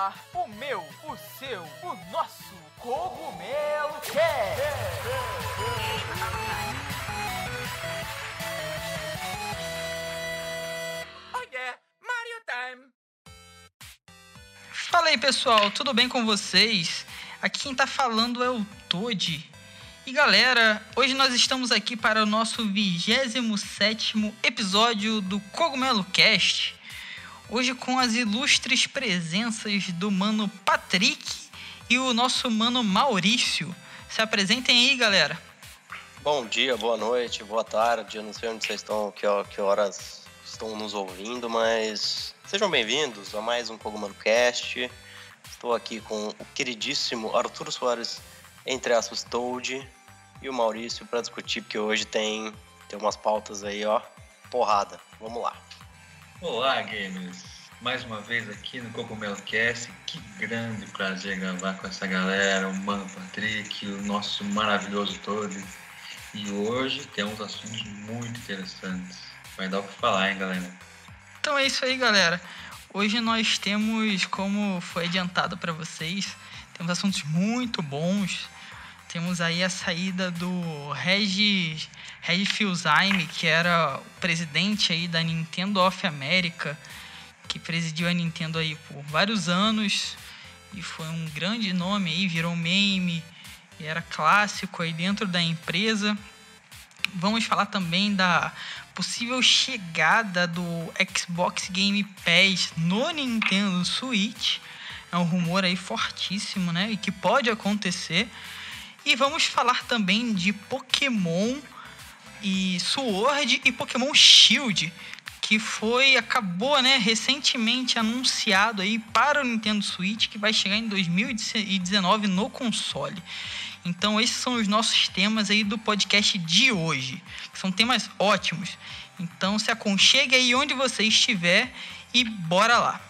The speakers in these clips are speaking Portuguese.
ar o meu, o seu, o nosso Cogumelo Cast. Oh yeah, Mario Time! Fala aí pessoal, tudo bem com vocês? Aqui quem tá falando é o Toad. E galera, hoje nós estamos aqui para o nosso 27 episódio do Cogumelo Cast. Hoje com as ilustres presenças do mano Patrick e o nosso mano Maurício. Se apresentem aí, galera. Bom dia, boa noite, boa tarde. Eu não sei onde vocês estão, que, que horas estão nos ouvindo, mas sejam bem-vindos a mais um Cogumelo Cast. Estou aqui com o queridíssimo Arthur Soares, entre aspas, Toad, e o Maurício para discutir, porque hoje tem, tem umas pautas aí, ó, porrada. Vamos lá. Olá, gamers! Mais uma vez aqui no Cogumelo Cast. Que grande prazer gravar com essa galera, o Mano Patrick, o nosso maravilhoso todo. E hoje temos assuntos muito interessantes. Vai dar o que falar, hein, galera? Então é isso aí, galera. Hoje nós temos, como foi adiantado para vocês, temos assuntos muito bons. Temos aí a saída do Regis, Regis Fils-Aime, que era o presidente aí da Nintendo of America, que presidiu a Nintendo aí por vários anos e foi um grande nome aí, virou meme, e era clássico aí dentro da empresa. Vamos falar também da possível chegada do Xbox Game Pass no Nintendo Switch. É um rumor aí fortíssimo, né? E que pode acontecer. E vamos falar também de Pokémon e Sword e Pokémon Shield, que foi acabou, né, recentemente anunciado aí para o Nintendo Switch que vai chegar em 2019 no console. Então esses são os nossos temas aí do podcast de hoje, que são temas ótimos. Então se aconchegue aí onde você estiver e bora lá.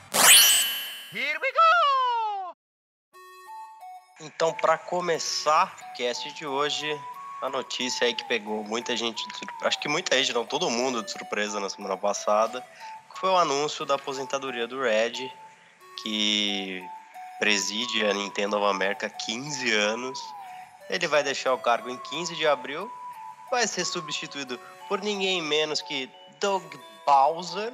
Here we go! Então, para começar o cast de hoje, a notícia aí que pegou muita gente, acho que muita gente, não todo mundo de surpresa na semana passada, foi o anúncio da aposentadoria do Red, que preside a Nintendo of America há 15 anos. Ele vai deixar o cargo em 15 de abril, vai ser substituído por ninguém menos que Doug Bowser.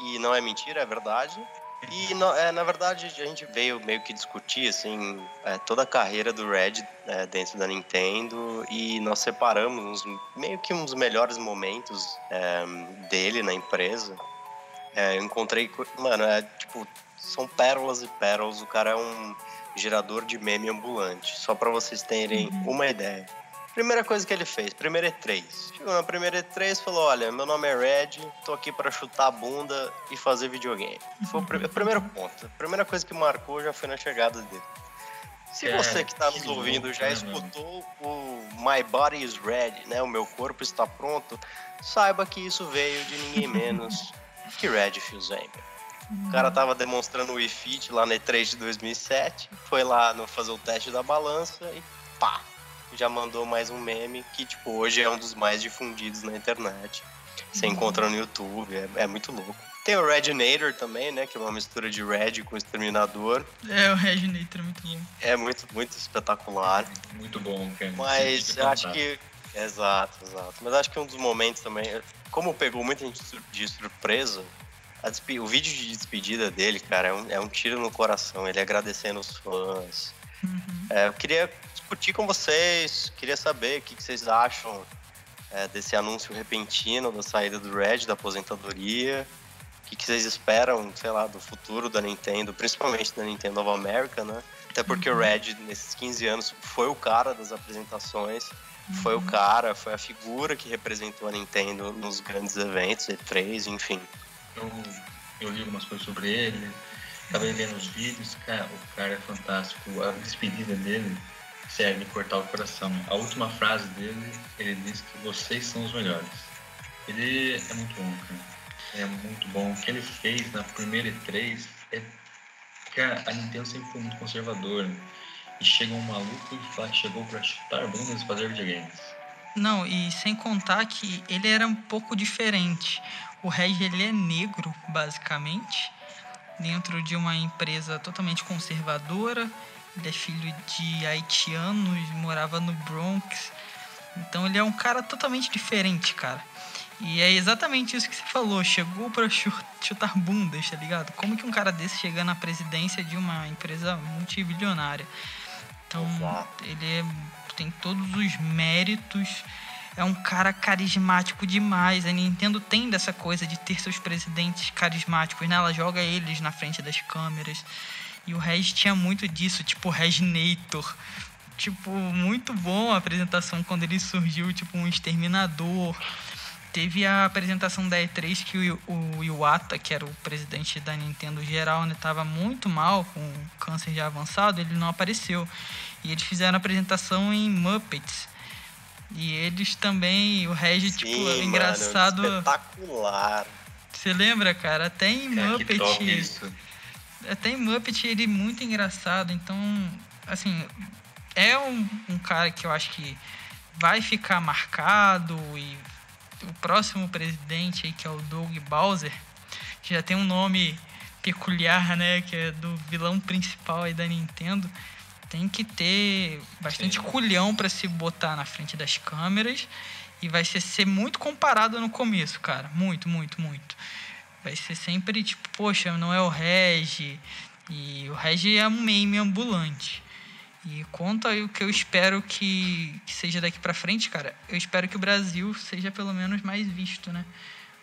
E não é mentira, é verdade. E no- é, na verdade a gente veio meio que discutir assim é, toda a carreira do Red é, dentro da Nintendo e nós separamos uns- meio que uns melhores momentos é, dele na empresa. É, eu encontrei, co- mano, é tipo são pérolas e pérolas. O cara é um gerador de meme ambulante. Só pra vocês terem uma ideia. Primeira coisa que ele fez, primeira E3. Chegou na primeira E3 e falou: Olha, meu nome é Red, tô aqui pra chutar a bunda e fazer videogame. Foi o, pri- o primeiro ponto. A primeira coisa que marcou já foi na chegada dele. Se É, você que tá nos ouvindo já né, escutou o My Body is Ready, né? O meu corpo está pronto, saiba que isso veio de ninguém menos que Red Fils-Aime. O cara tava demonstrando o Fit lá na E3 de 2007, foi lá no fazer o teste da balança e pá, já mandou mais um meme que, tipo, hoje é um dos mais difundidos na internet. Você encontra no YouTube, é, é muito louco. Tem o Redinator também, né, que é uma mistura de Red com Exterminador. É, o Reginator é muito. É muito, muito espetacular. Muito bom, cara. Mas eu acho que. Exato, exato. Mas acho que um dos momentos também. Como pegou muita gente de surpresa, a despe- o vídeo de despedida dele, cara, é um, é um tiro no coração. Ele agradecendo os fãs. Uhum. É, eu queria discutir com vocês, queria saber o que, que vocês acham é, desse anúncio repentino da saída do Red, da aposentadoria. O que, que vocês esperam, sei lá, do futuro da Nintendo, principalmente da Nintendo of America, né? Até porque o Red, nesses 15 anos, foi o cara das apresentações, foi o cara, foi a figura que representou a Nintendo nos grandes eventos, E3, enfim. Eu, eu li algumas coisas sobre ele, acabei vendo os vídeos, cara, o cara é fantástico. A despedida dele, de cortar o coração. A última frase dele, ele diz que vocês são os melhores. Ele é muito bom, cara. É muito bom. O que ele fez na primeira E3 é. Cara, a Nintendo sempre foi muito conservadora. E chega um maluco e fala que chegou pra chutar bundas e fazer videogames. Não, e sem contar que ele era um pouco diferente. O Reg ele é negro, basicamente. dentro de uma empresa totalmente conservadora. Ele é filho de haitianos, morava no Bronx. Então ele é um cara totalmente diferente, cara. E é exatamente isso que você falou. Chegou para chutar bundas, tá ligado? Como que um cara desse chega na presidência de uma empresa multibilionária? Então, Exato. ele é, tem todos os méritos. É um cara carismático demais. A Nintendo tem dessa coisa de ter seus presidentes carismáticos, né? Ela joga eles na frente das câmeras. E o Reg tinha muito disso, tipo o Reginator. Tipo, muito bom a apresentação quando ele surgiu, tipo um exterminador. Teve a apresentação da E3 que o, o Iwata, que era o presidente da Nintendo geral, né, tava muito mal, com câncer já avançado, ele não apareceu. E eles fizeram a apresentação em Muppets. E eles também, o Regi, tipo, é engraçado. Mano, espetacular. Você lembra, cara? Até em é, Muppet. Até em Muppet ele é muito engraçado. Então, assim, é um, um cara que eu acho que vai ficar marcado e o próximo presidente aí, que é o Doug Bowser, que já tem um nome peculiar, né, que é do vilão principal aí da Nintendo, tem que ter bastante Sim. culhão para se botar na frente das câmeras e vai ser, ser muito comparado no começo, cara, muito, muito, muito. Vai ser sempre tipo, poxa, não é o Regi, e o Regi é um meme ambulante. E quanto aí o que eu espero que, que seja daqui para frente, cara, eu espero que o Brasil seja pelo menos mais visto, né?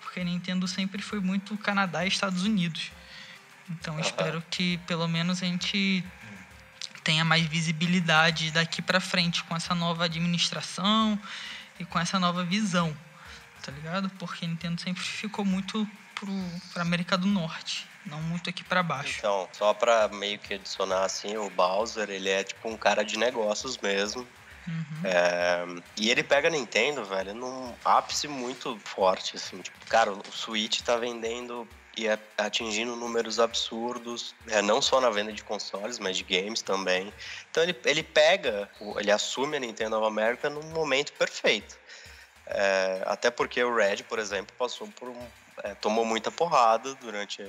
Porque a Nintendo sempre foi muito Canadá e Estados Unidos. Então eu espero que pelo menos a gente tenha mais visibilidade daqui para frente com essa nova administração e com essa nova visão, tá ligado? Porque a Nintendo sempre ficou muito pro, pra América do Norte não muito aqui para baixo. Então, só para meio que adicionar assim, o Bowser, ele é tipo um cara de negócios mesmo. Uhum. É, e ele pega a Nintendo, velho, num ápice muito forte, assim. Tipo, cara, o Switch tá vendendo e é atingindo números absurdos, é, não só na venda de consoles, mas de games também. Então ele, ele pega, ele assume a Nintendo of America num momento perfeito. É, até porque o Red, por exemplo, passou por um, é, tomou muita porrada durante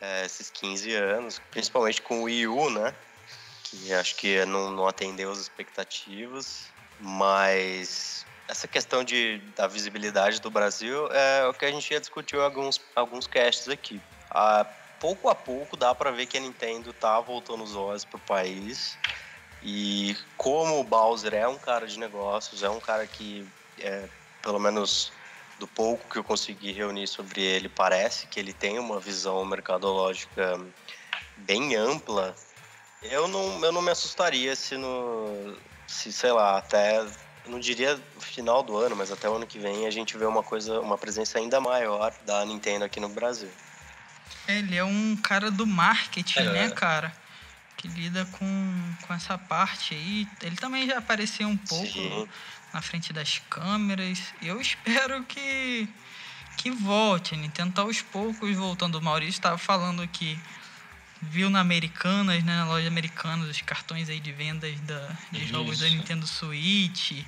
é, esses 15 anos, principalmente com o Wii U, né? Que acho que não, não atendeu as expectativas, mas essa questão de, da visibilidade do Brasil é o que a gente já discutiu em alguns, alguns casts aqui. A, pouco a pouco dá para ver que a Nintendo tá voltando os olhos pro país. E como o Bowser é um cara de negócios, é um cara que, é, pelo menos do pouco que eu consegui reunir sobre ele, parece que ele tem uma visão mercadológica bem ampla. Eu não, eu não me assustaria se no. Se, sei lá, até. Não diria final do ano, mas até o ano que vem a gente vê uma coisa, uma presença ainda maior da Nintendo aqui no Brasil. Ele é um cara do marketing, é. né, cara? Que lida com, com essa parte aí. Ele também já apareceu um pouco Sim na frente das câmeras. Eu espero que que volte. A Nintendo tá aos poucos voltando. O Maurício estava falando que viu na Americanas, né, na loja Americanas, os cartões aí de vendas da, de Isso. jogos da Nintendo Switch.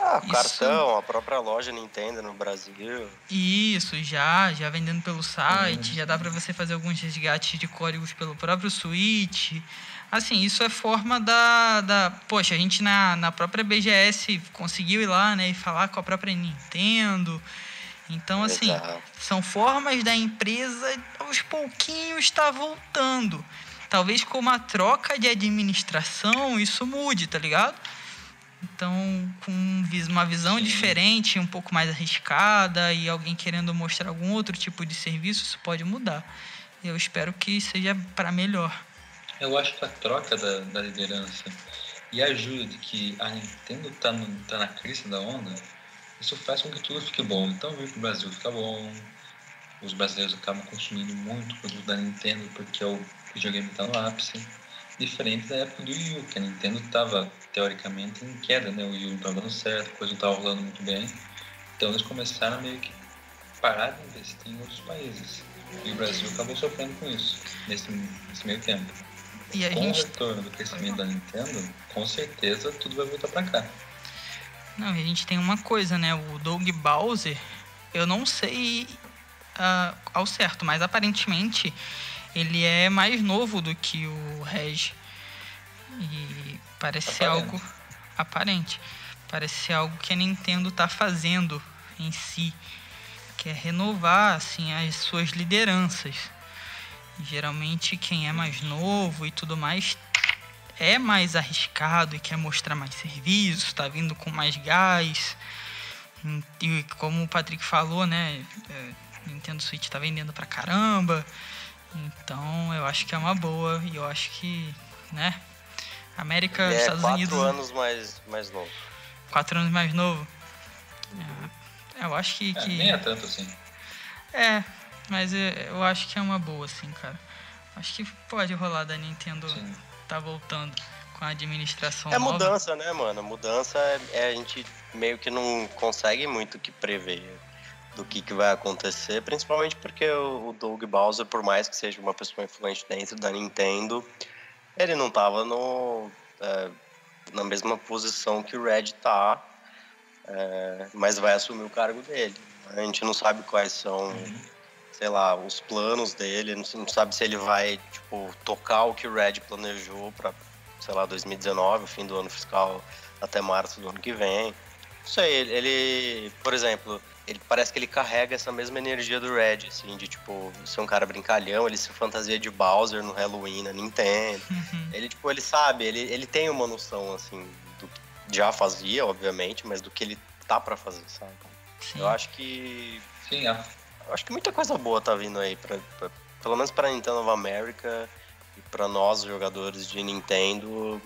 Ah, Isso... cartão, a própria loja Nintendo no Brasil. Isso, já, já vendendo pelo site, uhum. já dá para você fazer alguns resgates de códigos pelo próprio Switch. Assim, isso é forma da. da poxa, a gente na, na própria BGS conseguiu ir lá né, e falar com a própria Nintendo. Então, assim, Exato. são formas da empresa aos pouquinhos está voltando. Talvez com uma troca de administração isso mude, tá ligado? Então, com uma visão diferente, um pouco mais arriscada e alguém querendo mostrar algum outro tipo de serviço, isso pode mudar. Eu espero que seja para melhor. Eu acho que a troca da, da liderança e a ajuda de que a Nintendo está tá na crise da onda, isso faz com que tudo fique bom. Então, vir para o Brasil fica bom, os brasileiros acabam consumindo muito produto da Nintendo porque o videogame está no ápice. Diferente da época do Wii U, que a Nintendo estava, teoricamente, em queda, né? O U não estava dando certo, a coisa não estava rolando muito bem. Então, eles começaram a meio que parar de investir em outros países. E o Brasil acabou sofrendo com isso, nesse, nesse meio tempo. E com gente... o retorno do crescimento da Nintendo, com certeza tudo vai voltar para cá. Não, e a gente tem uma coisa, né? O Doug Bowser, eu não sei uh, ao certo, mas aparentemente ele é mais novo do que o Reg. E parece ser algo aparente. Parece ser algo que a Nintendo tá fazendo em si, que é renovar assim as suas lideranças. Geralmente quem é mais novo e tudo mais é mais arriscado e quer mostrar mais serviço, tá vindo com mais gás. E como o Patrick falou, né, é, Nintendo Switch tá vendendo pra caramba. Então eu acho que é uma boa e eu acho que, né, América, Ele é Estados quatro Unidos, anos mais, mais novo. quatro anos mais novo. É, eu acho que, É, que nem é tanto assim. é, mas eu acho que é uma boa, assim, cara. Acho que pode rolar da Nintendo Sim. tá voltando com a administração É nova. mudança, né, mano? Mudança é, é a gente meio que não consegue muito que prever do que, que vai acontecer, principalmente porque o, o Doug Bowser, por mais que seja uma pessoa influente dentro da Nintendo, ele não tava no, é, na mesma posição que o Red tá, é, mas vai assumir o cargo dele. A gente não sabe quais são Uhum. sei lá, os planos dele, não, não sabe se ele vai, tipo, tocar o que o Red planejou para, sei lá, 2019, o fim do ano fiscal até março do ano que vem. Não sei, ele, ele, por exemplo, ele parece que ele carrega essa mesma energia do Red, assim, de tipo, ser um cara brincalhão, ele se fantasia de Bowser no Halloween na Nintendo. Uhum. Ele, tipo, ele sabe, ele, ele tem uma noção, assim, do que já fazia, obviamente, mas do que ele tá para fazer, sabe? Sim. Eu acho que Sim, a eu acho que muita coisa boa tá vindo aí, pra, pra- pelo menos pra Nintendo of America e pra nós, jogadores de Nintendo,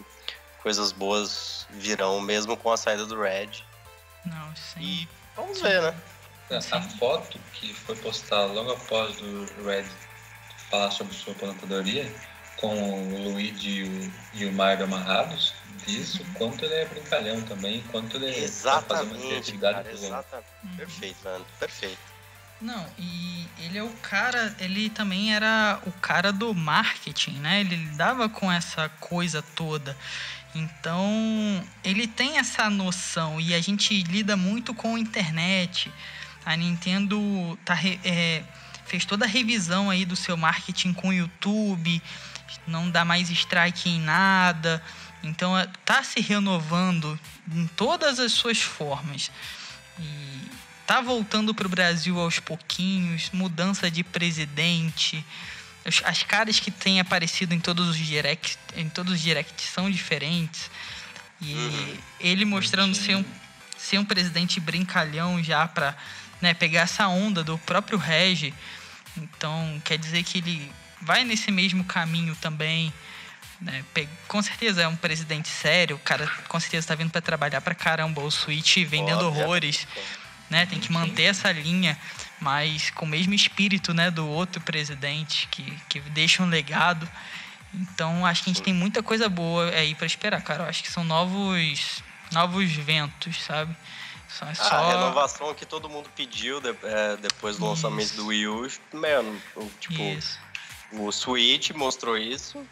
coisas boas virão mesmo com a saída do Red. Não, sim. E vamos ver, né? A foto que foi postada logo após o Red falar sobre sua aposentadoria, com o Luigi e o, Mario amarrados, diz o quanto ele é brincalhão também, quanto ele tá fazendo uma Exatamente, criatividade cara, exatamente. Perfeito, mano, perfeito. Não, e ele é o cara, ele também era o cara do marketing, né? Ele lidava com essa coisa toda. Então, ele tem essa noção e a gente lida muito com a internet. A Nintendo tá, é, fez toda a revisão aí do seu marketing com o YouTube, não dá mais strike em nada. Então, é, tá se renovando em todas as suas formas. E tá voltando pro Brasil aos pouquinhos, mudança de presidente. As- As caras que têm aparecido em todos os directs, em todos os directs são diferentes. E Uhum. ele mostrando ser um, ser um presidente brincalhão já para pegar essa onda do próprio Regi. Então, quer dizer que ele vai nesse mesmo caminho também. Né? Com certeza é um presidente sério, o cara com certeza tá vindo para trabalhar pra caramba. O Switch vendendo Obviamente. horrores né? Tem que manter essa linha, mas com o mesmo espírito, né, do outro presidente que, que deixa um legado. Então, acho que a gente tem muita coisa boa aí para esperar, cara. Eu acho que são novos novos ventos, sabe? Só, é Ah, só... a renovação que todo mundo pediu de- é, depois do lançamento Isso. do Wii U, mano, o- tipo, Isso. o Switch mostrou isso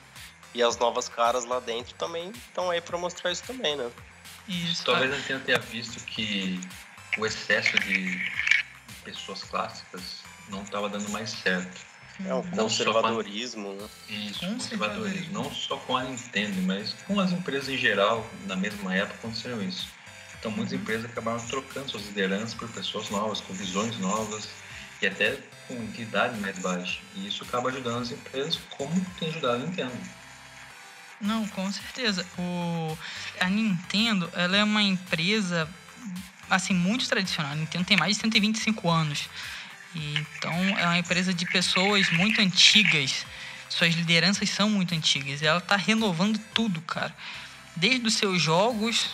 e as novas caras lá dentro também estão aí pra mostrar isso também, né? Isso. Talvez a Nintendo tenha visto que o excesso de pessoas clássicas não estava dando mais certo. É Não só com a- conservadorismo, né? Isso, Conservadorismo. conservadorismo. Não só com a Nintendo, mas com as empresas em geral, na mesma época, aconteceu isso. Então, muitas empresas acabaram trocando suas lideranças por pessoas novas, com visões novas e até com de idade mais baixa. E isso acaba ajudando as empresas, como tem ajudado a Nintendo. Não, com certeza. O, a Nintendo, ela é uma empresa, assim, muito tradicional. A Nintendo tem mais de 125 anos. E, então, é uma empresa de pessoas muito antigas. Suas lideranças são muito antigas. E ela tá renovando tudo, cara. Desde os seus jogos,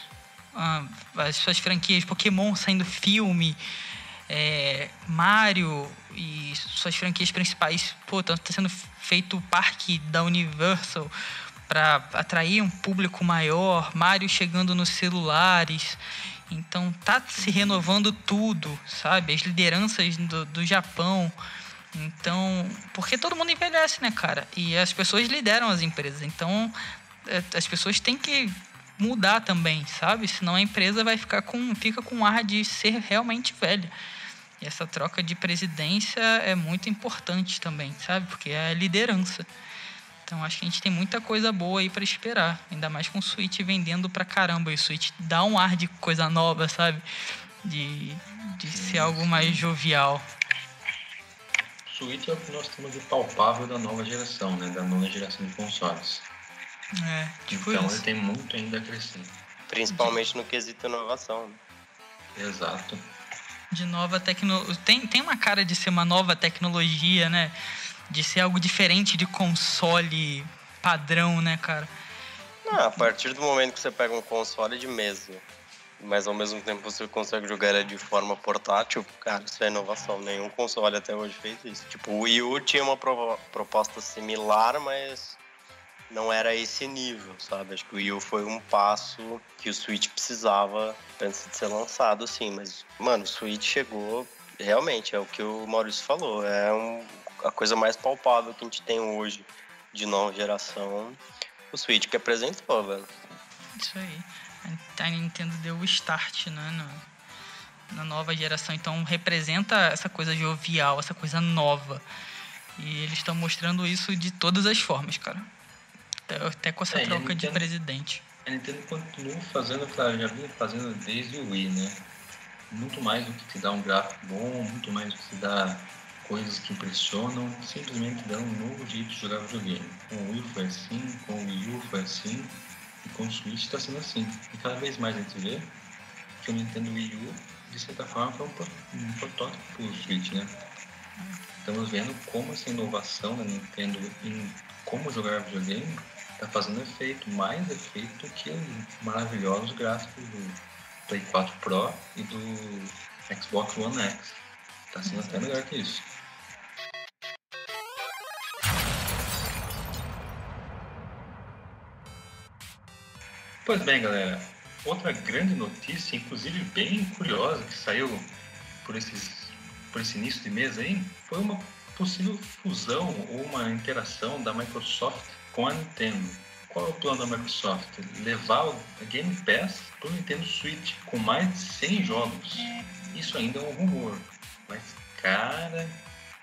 ah, as suas franquias, Pokémon saindo filme, é, Mario e suas franquias principais, pô, tá, tá sendo feito o parque da Universal para atrair um público maior, Mario chegando nos celulares. Então tá se renovando tudo, sabe? As lideranças do, do Japão. Então, porque todo mundo envelhece, né, cara? E as pessoas lideram as empresas. Então, é, as pessoas têm que mudar também, sabe? Senão a empresa vai ficar com fica com ar de ser realmente velha. E essa troca de presidência é muito importante também, sabe? Porque é a liderança. Então acho que a gente tem muita coisa boa aí para esperar. Ainda mais com o Switch vendendo pra caramba. E o Switch dá um ar de coisa nova, sabe? De, de ser algo mais jovial. Switch é o que nós temos de palpável da nova geração, né? Da nova geração de consoles. É, tipo então isso. ele tem muito ainda a crescer. Principalmente no quesito inovação. né? Exato. de nova tecnologia. Tem, tem uma cara de ser uma nova tecnologia, né? De ser algo diferente de console padrão, né, cara? Não, a partir do momento que você pega um console de mesa, mas ao mesmo tempo você consegue jogar ele de forma portátil, cara, isso é inovação. Nenhum console até hoje fez isso. Tipo, o Wii U tinha uma proposta similar, mas não era esse nível, sabe? Acho que o Wii U foi um passo que o Switch precisava antes de ser lançado, assim. Mas, mano, o Switch chegou, realmente, é o que o Maurício falou, é um- a coisa mais palpável que a gente tem hoje de nova geração. O Switch que apresentou, velho. Isso aí. A Nintendo deu o start, né? Na, na nova geração. Então representa essa coisa jovial, essa coisa nova. E eles estão mostrando isso de todas as formas, cara. Até, até com essa É, troca de Nintendo- presidente. A Nintendo continua fazendo, claro, já vinha fazendo desde o Wii, né? Muito mais do que te dá um gráfico bom, muito mais do que te dá coisas que impressionam, simplesmente dá um novo jeito de jogar videogame. Com o Wii foi assim, com o Wii U foi assim, e com o Switch está sendo assim. E cada vez mais a gente vê que o Nintendo Wii U, de certa forma, foi um, pro- protótipo para o Switch, né? Estamos vendo como essa inovação da Nintendo em como jogar videogame está fazendo efeito, mais efeito que os maravilhosos gráficos do Play 4 Pro e do Xbox One X. Está sendo até melhor que isso. Pois bem, galera. Outra grande notícia, inclusive bem curiosa, que saiu por, esses, por esse início de mês aí, foi uma possível fusão ou uma interação da Microsoft com a Nintendo. Qual é o plano da Microsoft? Levar o Game Pass para o Nintendo Switch com mais de 100 jogos. Isso ainda é um rumor, mas cara,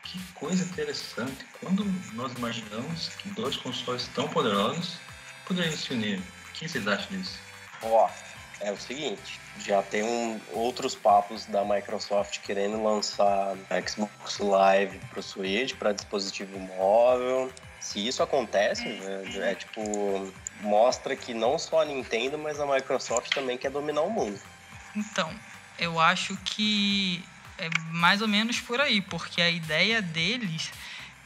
que coisa interessante. Quando nós imaginamos que dois consoles tão poderosos poderiam se unir? O que vocês acham disso? Ó, é o seguinte, já tem um- outros papos da Microsoft querendo lançar Xbox Live pro Switch, para dispositivo móvel. Se isso acontece, né, é tipo, mostra que não só a Nintendo, mas a Microsoft também quer dominar o mundo. Então, eu acho que é mais ou menos por aí, porque a ideia deles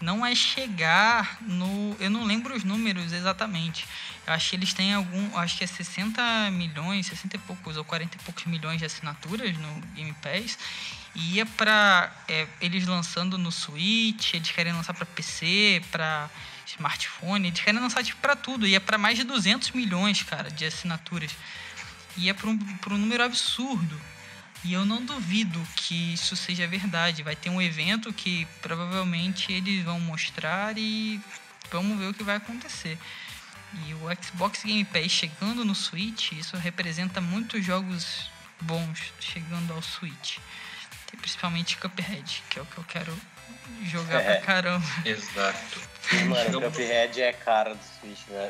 não é chegar no. Eu não lembro os números exatamente. Eu acho que eles têm algum. Acho que é 60 milhões, 60 e poucos ou 40 e poucos milhões de assinaturas no Game Pass. E ia pra. é, eles lançando no Switch, eles querem lançar pra PC, pra smartphone, eles querem lançar tipo pra tudo. Ia pra mais de 200 milhões, cara, de assinaturas. Ia pra um, pra um número absurdo. E eu não duvido que isso seja verdade. Vai ter um evento que provavelmente eles vão mostrar e vamos ver o que vai acontecer. E o Xbox Game Pass chegando no Switch, isso representa muitos jogos bons chegando ao Switch. Tem principalmente Cuphead, que é o que eu quero jogar É. pra caramba. Exato. Mano, Cuphead é a cara do Switch, né?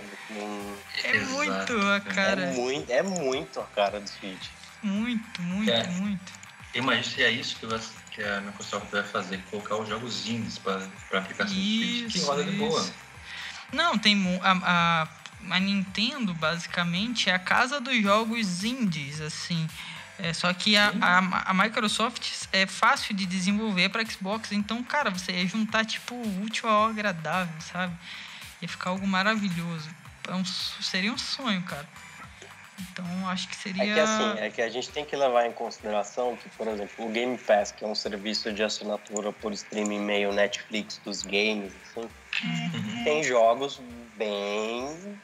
É Exato, muito a cara. É, muito, é muito a cara do Switch. Muito, muito, É. muito. Imagina se é isso que, vai- que a Microsoft vai fazer, colocar os jogos indies para aplicação do Switch, que Isso, roda de boa. Não, tem a, a, a Nintendo basicamente é a casa dos jogos indies, assim. É, só que a, a, a Microsoft é fácil de desenvolver para Xbox, então, cara, você ia juntar tipo o útil ao agradável, sabe? Ia ficar algo maravilhoso. É um seria um sonho, cara. Então, acho que seria. É que assim, é que a gente tem que levar em consideração que, por exemplo, o Game Pass, que é um serviço de assinatura por streaming meio Netflix dos games, assim. Tem jogos bem,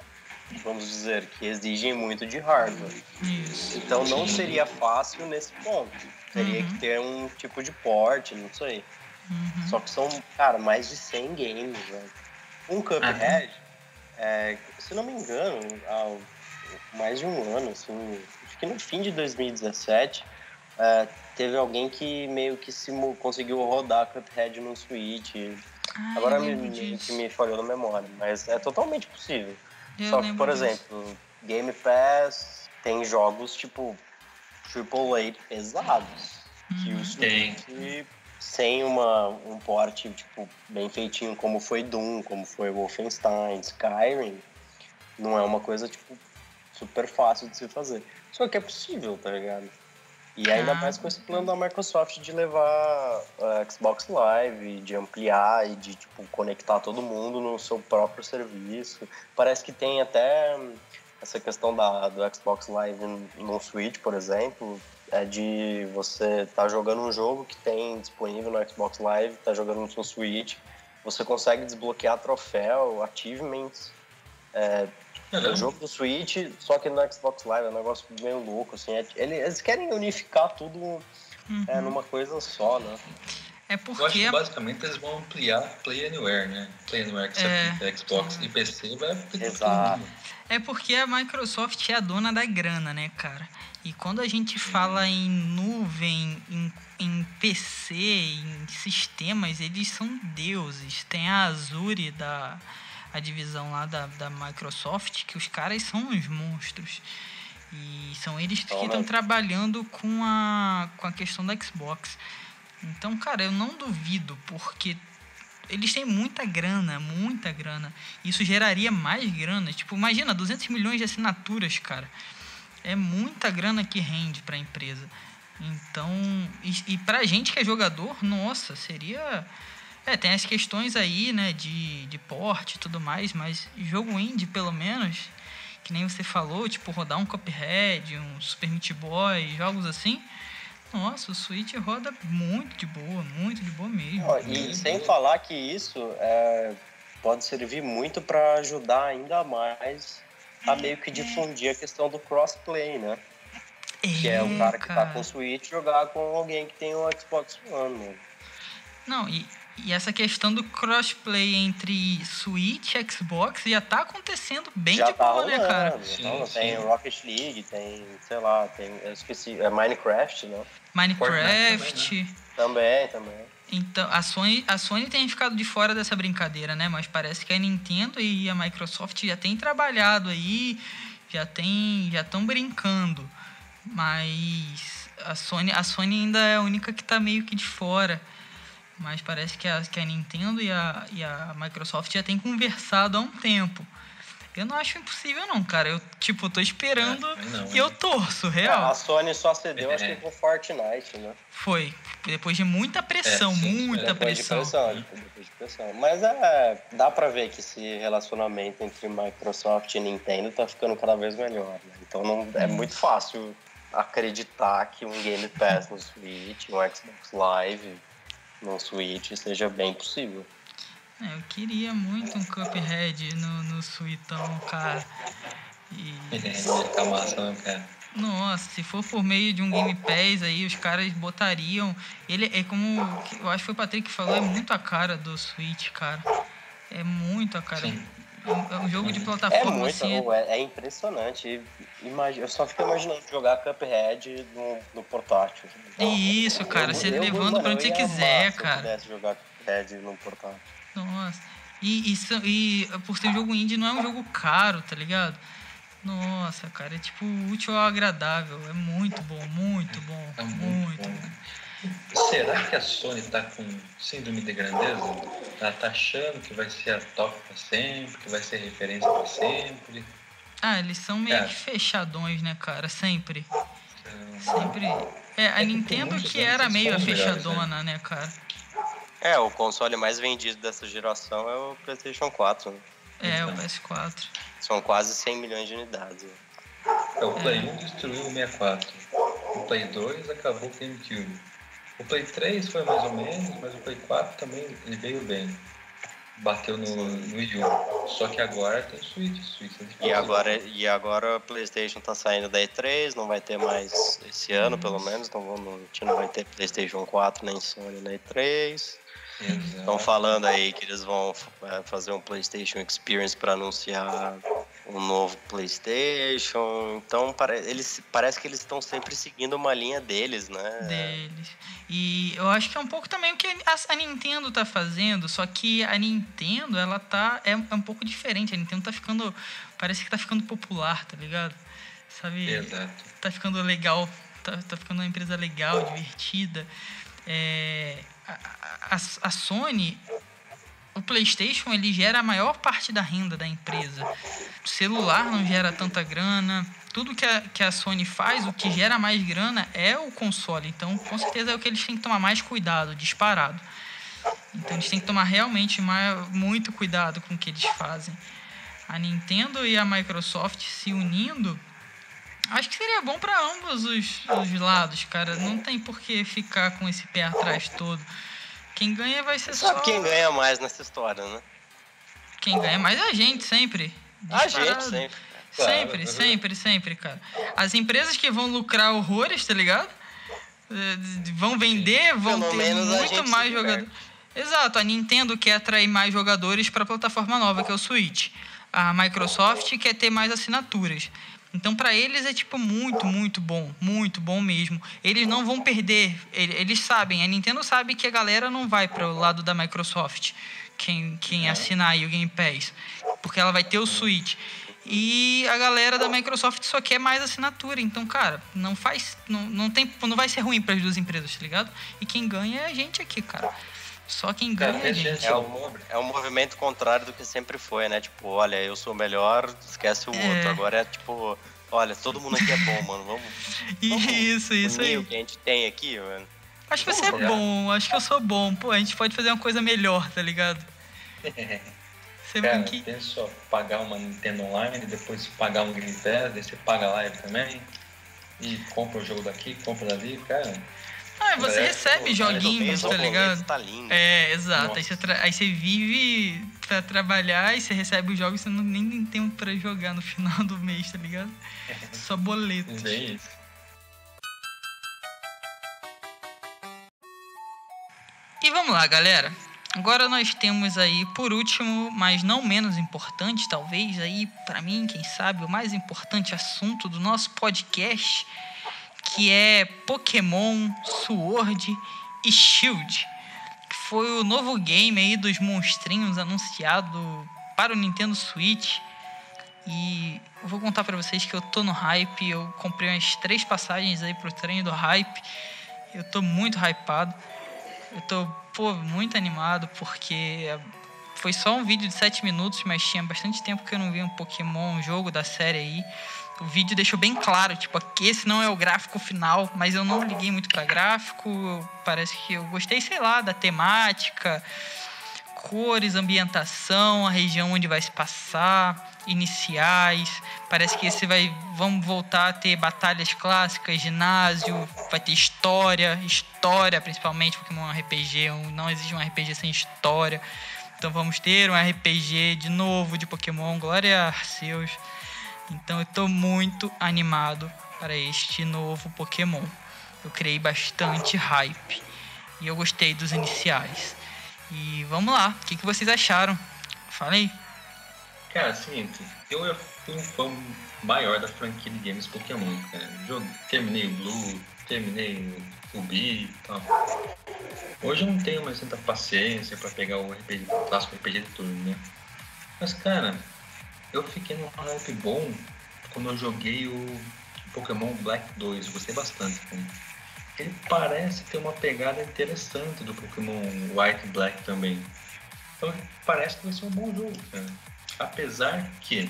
vamos dizer, que exigem muito de hardware. Isso. Então não seria fácil nesse ponto. Teria Uhum. que ter um tipo de porte, não sei. Uhum. Só que são, cara, mais de 100 games, velho. Um Cuphead, é, se não me engano, há mais de um ano, assim, acho que no fim de 2017, é, teve alguém que meio que simu, conseguiu rodar Cuphead no Switch. Ah, Agora me, me, que me falhou na memória, mas é totalmente possível. Eu Só que, por disso. exemplo, Game Pass tem jogos tipo AAA pesados. Que Uhum. o Tem. Switch, sem uma, um porte tipo, bem feitinho, como foi Doom, como foi Wolfenstein, Skyrim, não é uma coisa tipo, super fácil de se fazer. Só que é possível, tá ligado? E ainda Ah. mais com esse plano da Microsoft de levar a Xbox Live, de ampliar e de tipo, conectar todo mundo no seu próprio serviço. Parece que tem até essa questão da, do Xbox Live no Switch, por exemplo, é de você estar jogando um jogo que tem disponível no Xbox Live, tá jogando no seu Switch, você consegue desbloquear troféu, achievements, é, é um jogo do Switch, só que no Xbox Live, é um negócio meio louco, assim. é- ele- eles querem unificar tudo Uhum. é, numa coisa só, né? É Eu acho porque que basicamente eles vão ampliar Play Anywhere, né? Play Anywhere que você É. aplica Xbox e PC vai aplicar Exato. É porque a Microsoft é a dona da grana, né, cara? E quando a gente fala em nuvem, em, em PC, em sistemas, eles são deuses. Tem a Azure, da, a divisão lá da, da Microsoft, que os caras são uns monstros. E são eles que estão trabalhando com a, com a questão da Xbox. Então, cara, eu não duvido, porque eles têm muita grana, muita grana. Isso geraria mais grana. Tipo, imagina, 200 milhões de assinaturas, cara. É muita grana que rende para a empresa. Então, e, e pra gente que é jogador, nossa, seria. É, tem as questões aí, né, de, de porte e tudo mais, mas jogo indie, pelo menos, que nem você falou, tipo, rodar um Cuphead, um Super Meat Boy, jogos assim. Nossa, o Switch roda muito de boa, muito de boa mesmo. E sem falar que isso é, pode servir muito para ajudar ainda mais a meio que difundir a questão do crossplay, né? Que é o cara que tá com o Switch jogar com alguém que tem um Xbox One, né? Não, e, e essa questão do crossplay entre Switch e Xbox já tá acontecendo bem já de tá boa, né, cara? rolando. Sim, Então, sim. tem Rocket League, tem, sei lá, tem. Eu esqueci, é Minecraft, né? Minecraft. Também, também. Então, a Sony, a Sony tem ficado de fora dessa brincadeira, né? Mas parece que a Nintendo e a Microsoft já têm trabalhado aí, já tem, já estão brincando. Mas a Sony, a Sony ainda é a única que tá meio que de fora. Mas parece que a, que a Nintendo e a, e a Microsoft já têm conversado há um tempo. Eu não acho impossível, não, cara. Eu, tipo, tô esperando É, não, e eu né? torço, A real. Sony só cedeu, acho que É. com Fortnite, né? Foi. Depois de muita pressão, É, sim, muita Depois de pressão. pressão, depois de pressão. Mas é, dá pra ver que esse relacionamento entre Microsoft e Nintendo tá ficando cada vez melhor. né? Então não, é Hum. muito fácil acreditar que um Game Pass no Switch, um Xbox Live no Switch seja bem possível. É, eu queria muito um Cuphead no, no Suitão, cara. E, É, tá massa, né, cara? nossa, se for por meio de um Game Pass aí, os caras botariam. Ele é como. Eu acho que foi o Patrick que falou, é muito a cara do Switch, cara. É muito a cara. Sim. É um- É jogo de É plataforma muito, assim. é- é, é impressionante. Imagi- Eu só fico imaginando jogar Cuphead no, no portátil. Isso, cara, Eu- você eu, levando pra onde você ia quiser, amar se eu cara. pudesse jogar Cuphead no portátil. Nossa. E, e, e por ser um jogo indie, não é um jogo caro, tá ligado? Nossa, cara, é tipo útil ao agradável. É muito bom, muito bom, É muito bom. bom. Será que a Sony tá com síndrome de grandeza? Ela tá achando que vai ser a top pra sempre, que vai ser referência pra sempre? Ah, eles são meio Cara. que fechadões, né, cara? Sempre. Então, Sempre. É, a É Nintendo que era meio a fechadona, né, cara? É, o console mais vendido dessa geração é o PlayStation 4. Né? É, o Então. PS4. São quase 100 milhões de unidades. né? É, o Play 1 destruiu o 64. O Play 2 acabou com o GameCube. O Play 3 foi mais ou menos, mas o Play 4 também ele veio bem. Bateu no, no U. Só que agora tem Switch. Switch é difícil. E agora, e agora a PlayStation tá saindo da E3, não vai ter mais esse ano, pelo menos. Então vamos, a gente não vai ter PlayStation 4 nem Sony na E3. Estão falando aí que eles vão é, fazer um PlayStation Experience para anunciar um novo PlayStation. Então pare, eles, parece que eles estão sempre seguindo uma linha deles, né? Deles. E eu acho que é um pouco também o que a, a Nintendo tá fazendo, só que a Nintendo, ela tá. É, é, um pouco diferente. A Nintendo tá ficando. Parece que tá ficando popular, tá ligado? Sabe? Exato. Tá ficando legal. Tá, tá ficando uma empresa legal, divertida. É, a, a, a Sony, o PlayStation ele gera a maior parte da renda da empresa. O celular não gera tanta grana. Tudo que a, que a Sony faz, o que gera mais grana é o console. Então, com certeza é o que eles têm que tomar mais cuidado, disparado. Então, eles têm que tomar realmente mais, muito cuidado com o que eles fazem. A Nintendo e a Microsoft se unindo, acho que seria bom para ambos os, os lados, cara. Não tem por que ficar com esse pé atrás todo. Quem ganha vai ser Sabe só. quem ganha mais nessa história, né? Quem ganha mais é a gente, sempre. A gente sempre. Claro, Sempre, é sempre, sempre, cara. As empresas que vão lucrar horrores, tá ligado? Eh, Vão vender, vão Pelo ter muito mais jogadores. Exato, a Nintendo quer atrair mais jogadores para a plataforma nova, que é o Switch. A Microsoft quer ter mais assinaturas. Então, para eles é tipo muito, muito bom, muito bom mesmo. Eles não vão perder, ele- eles sabem, a Nintendo sabe que a galera não vai para o lado da Microsoft, quem, quem assinar aí o Game Pass, porque ela vai ter o Switch. E a galera da Microsoft só quer mais assinatura. Então, cara, não faz. Não, não, tem, não vai ser ruim para as duas empresas, tá ligado? E quem ganha é a gente aqui, cara. Só quem Cara, ganha é a gente. É um, é um movimento contrário do que sempre foi, né? Tipo, olha, eu sou o melhor, esquece o É. outro. Agora é tipo, olha, todo mundo aqui é bom, mano. Vamos Isso, isso unir aí. o que a gente tem aqui, mano. Acho que você é Vamos bom, acho que eu sou bom. Pô, a gente pode fazer uma coisa melhor, tá ligado? Você Cara, tem só pagar uma Nintendo Online, depois pagar um Game Pass, você paga a live também. E compra o jogo daqui, compra dali, cara. Ah, você É, recebe pô, joguinhos, tá ligado? Tá lindo. É, exato. Aí você, aí você vive pra trabalhar e você recebe os jogos e você não, nem tem tempo pra jogar no final do mês, tá ligado? Só boleto. Vê isso. E vamos lá, galera. Agora nós temos aí, por último, mas não menos importante, talvez, aí, pra mim, quem sabe, o mais importante assunto do nosso podcast, que é Pokémon Sword e Shield, que foi o novo game aí dos monstrinhos anunciado para o Nintendo Switch. E eu vou contar pra vocês que eu tô no hype, eu comprei umas três passagens aí pro treino do hype. Eu tô muito hypado. Eu tô, pô, muito animado porque foi só um vídeo de 7 minutos, mas tinha bastante tempo que eu não vi um Pokémon, um jogo da série aí. O vídeo deixou bem claro, tipo, que esse não é o gráfico final, mas eu não liguei muito pra gráfico. Parece que eu gostei, sei lá, da temática, cores, ambientação, a região onde vai se passar, iniciais. Parece que esse vai vamos voltar a ter batalhas clássicas, ginásio, vai ter história, história principalmente, porque é um RPG, não existe um RPG sem história. Então vamos ter um RPG de novo de Pokémon, glória a Arceus. Então eu tô muito animado para este novo Pokémon. Eu criei bastante hype e eu gostei dos iniciais. E vamos lá, o que, que vocês acharam? Falei? Cara, é o seguinte, eu fui um fã maior da franquia de games Pokémon, cara. Terminei o Blue, terminei o Ruby e tal. Hoje eu não tenho mais tanta paciência pra pegar o RPG, o clássico RPG de turno, né? Mas, cara, eu fiquei num hype bom quando eu joguei o Pokémon Black 2. Gostei bastante, cara. Ele parece ter uma pegada interessante do Pokémon White e Black também. Então parece que vai ser um bom jogo, cara. Apesar que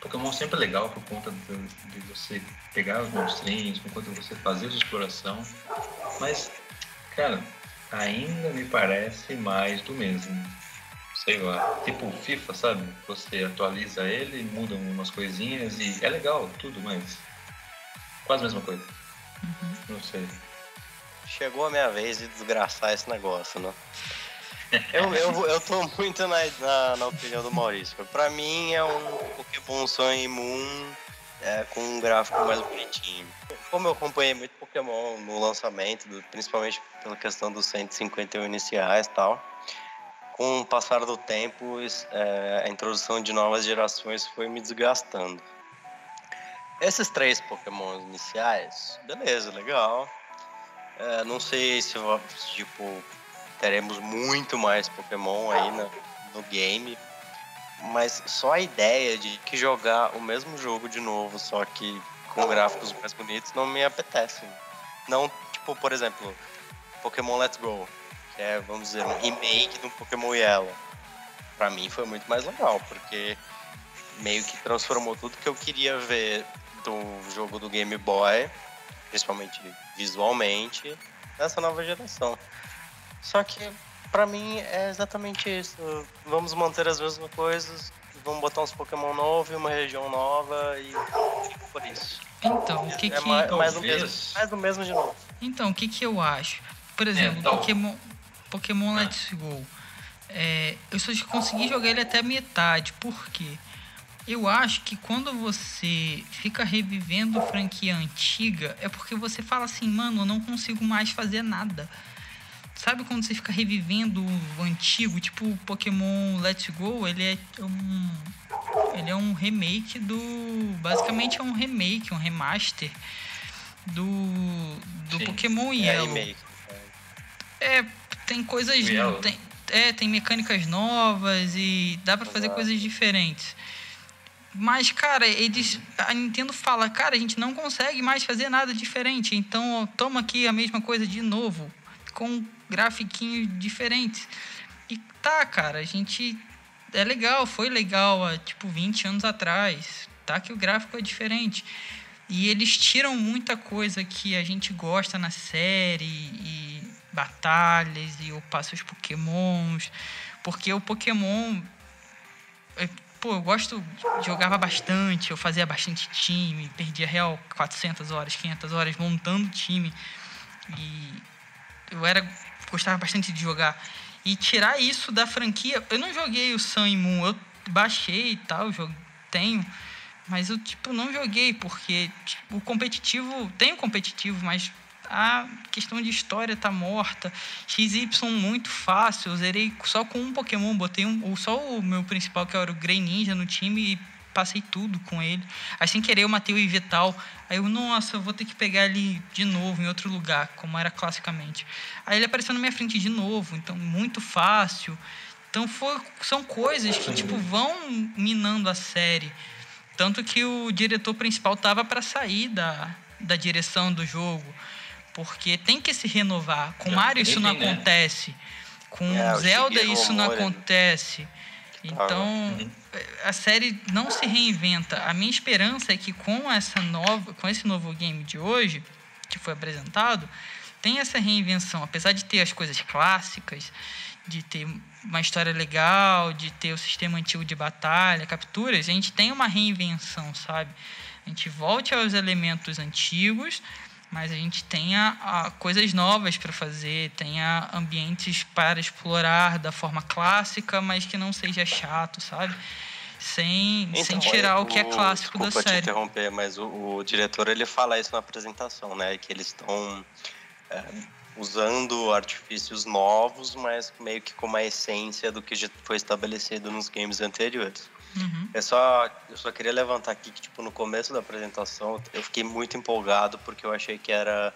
Pokémon sempre é legal por conta de, você pegar os monstrinhos, por conta de você fazer sua exploração. Mas, cara, ainda me parece mais do mesmo. Sei lá, tipo FIFA, sabe? Você atualiza ele, muda umas coisinhas e é legal, tudo, mas quase a mesma coisa. Não sei. Chegou a minha vez de desgraçar esse negócio, né? Eu, eu, eu tô muito na, na, na opinião do Maurício. Pra mim é um Pokémon Sun e Moon é, com um gráfico mais bonitinho. Como eu acompanhei muito Pokémon no lançamento, do- principalmente pela questão dos 151 iniciais e tal, com o passar do tempo, é, a introdução de novas gerações foi me desgastando. Esses três Pokémon iniciais, beleza, legal. É, não sei se, tipo, teremos muito mais Pokémon aí no, no game, mas só a ideia de que jogar o mesmo jogo de novo, só que com gráficos mais bonitos, não me apetece. Não, tipo, por exemplo, Pokémon Let's Go, é, vamos dizer, um remake do Pokémon Yellow. Pra mim foi muito mais legal, porque meio que transformou tudo que eu queria ver do jogo do Game Boy, principalmente visualmente, nessa nova geração. Só que para mim é exatamente isso. Vamos manter as mesmas coisas, vamos botar uns Pokémon novos e uma região nova e por isso. Então, o que é que mais, mais, do mesmo, mais do mesmo de novo. Então, o que que eu acho? Por exemplo, Então. Pokémon Pokémon Let's Go. É, eu só consegui jogar ele até metade, por quê? Eu acho que quando você fica revivendo franquia antiga, é porque você fala assim, mano, eu não consigo mais fazer nada. Sabe quando você fica revivendo o antigo, tipo o Pokémon Let's Go, ele é um ele é um remake do basicamente é um remake, um remaster do do Sim. Pokémon É Yellow. remake. É, tem coisas. Tem, é, tem mecânicas novas e dá pra fazer coisas diferentes. Mas, cara, eles. A Nintendo fala, cara, a gente não consegue mais fazer nada diferente. Então, toma aqui a mesma coisa de novo. Com grafiquinhos diferentes. E tá, cara, a gente. É legal, foi legal há tipo 20 anos atrás. Tá que o gráfico é diferente. E eles tiram muita coisa que a gente gosta na série e batalhas e eu passo os pokémons. Porque o Pokémon. é, Pô, eu gosto. Jogava bastante, eu fazia bastante time, perdia real 400 horas, 500 horas montando time. E eu era. Gostava bastante de jogar. E tirar isso da franquia. Eu não joguei o Sun e Moon, eu baixei e tal, jogo, tenho. Mas eu, tipo, não joguei, porque tipo, o competitivo. Tem o competitivo, mas a questão de história tá morta. XY muito fácil. Eu zerei só com um Pokémon, botei um, ou só o meu principal, que era o Grey Ninja, no time e passei tudo com ele. Aí sem querer eu matei o Ivetal. Aí eu, nossa, eu vou ter que pegar ele de novo em outro lugar, como era classicamente. Aí ele apareceu na minha frente de novo, então muito fácil. Então foi, são coisas que tipo vão minando a série. Tanto que o diretor principal tava para sair da, da direção do jogo. Porque tem que se renovar. Com Já, Mario isso não né? acontece. Com É, Zelda isso não né? acontece. Então, Uhum. a série não se reinventa. A minha esperança é que com essa nova, com esse novo game de hoje, que foi apresentado, tem essa reinvenção, apesar de ter as coisas clássicas, de ter uma história legal, de ter o sistema antigo de batalha, capturas, a gente tem uma reinvenção, sabe? A gente volte aos elementos antigos, mas a gente tenha ah, coisas novas para fazer, tenha ambientes para explorar da forma clássica, mas que não seja chato, sabe? Sem, sem tirar o que é clássico da Então, desculpa te série. interromper, mas o, o diretor ele fala isso na apresentação, né? Que eles estão é, usando artifícios novos, mas meio que com uma essência do que já foi estabelecido nos games anteriores. Uhum. É só, eu só queria levantar aqui que, tipo, no começo da apresentação, eu fiquei muito empolgado porque eu achei que era